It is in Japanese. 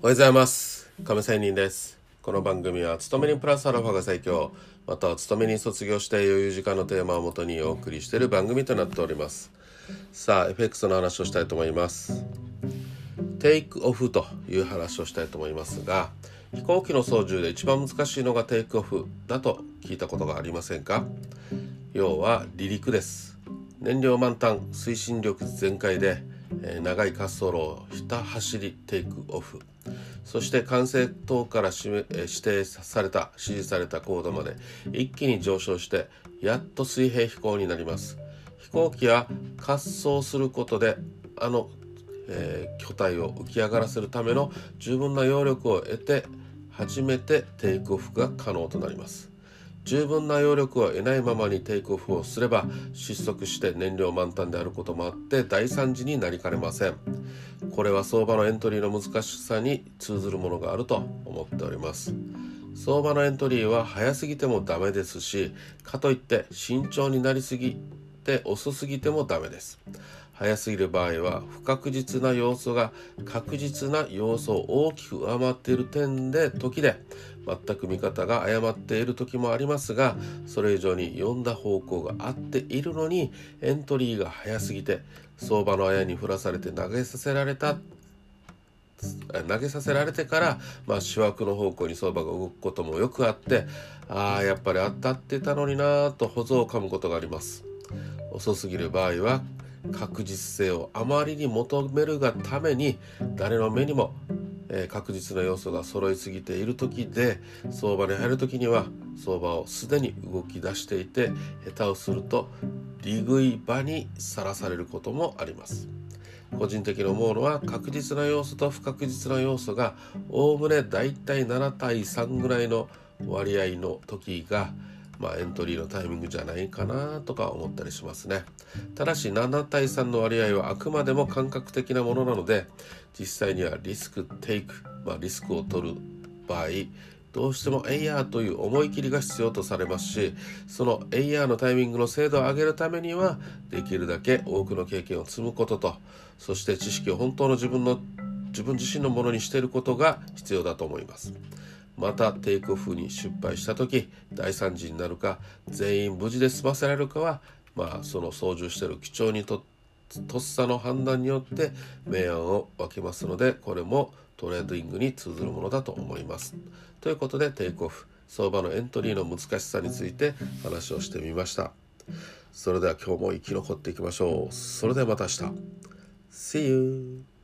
おはようございます。亀仙人です。この番組は勤めにプラスアルファが最強。または勤めに卒業して余裕時間のテーマをもとにお送りしている番組となっております。さあ FX の話をしたいと思います。テイクオフという話をしたいと思いますが飛行機の操縦で一番難しいのがテイクオフだと聞いたことがありませんか？要は離陸です。燃料満タン推進力全開でえ長い滑走路をひた走りテイクオフ。そして管制塔から指定された指示された高度まで一気に上昇してやっと水平飛行になります。飛行機は滑走することであの、えー、巨体を浮き上がらせるための十分な揚力を得て初めてテイクオフが可能となります。十分な揚力を得ないままにテイクオフをすれば失速して燃料満タンであることもあって大惨事になりかねません。これは相場のエントリーの難しさに通ずるものがあると思っております。相場のエントリーは早すぎてもダメですしかといって慎重になりすぎて遅すぎてもダメです。早すぎる場合は不確実な要素が確実な要素を大きく上回っている点で時で全く見方が誤っている時もありますがそれ以上に読んだ方向が合っているのにエントリーが早すぎて相場のあやに降らされて投げさせられた投げさせられてから、まあ、主枠の方向に相場が動くこともよくあってああやっぱり当たってたのになぁと保存を噛むことがあります。遅すぎる場合は確実性をあまりに求めるがために誰の目にも、え、確実な要素が揃いすぎている時で相場に入る時には相場をすでに動き出していて下手をすると利食い場にさらされることもあります。個人的に思うのは確実な要素と不確実な要素がおおむねだいたい7対3ぐらいの割合の時がまあ、エントリーのタイミングじゃないかなとか思ったりしますねただし7対3の割合はあくまでも感覚的なものなので実際にはリスクテイク、まあ、リスクを取る場合どうしてもエイヤーという思い切りが必要とされますしそのエイヤーのタイミングの精度を上げるためにはできるだけ多くの経験を積むこととそして知識を本当の自分の自分自身のものにしていることが必要だと思います。またテイクオフに失敗した時大惨事になるか全員無事で済ませられるかはまあその操縦してる機長にととっさの判断によって明暗を分けますのでこれもトレードイングに通ずるものだと思います。ということでテイクオフ相場のエントリーの難しさについて話をしてみました。それでは今日も生き残っていきましょう。それではまた明日。See you!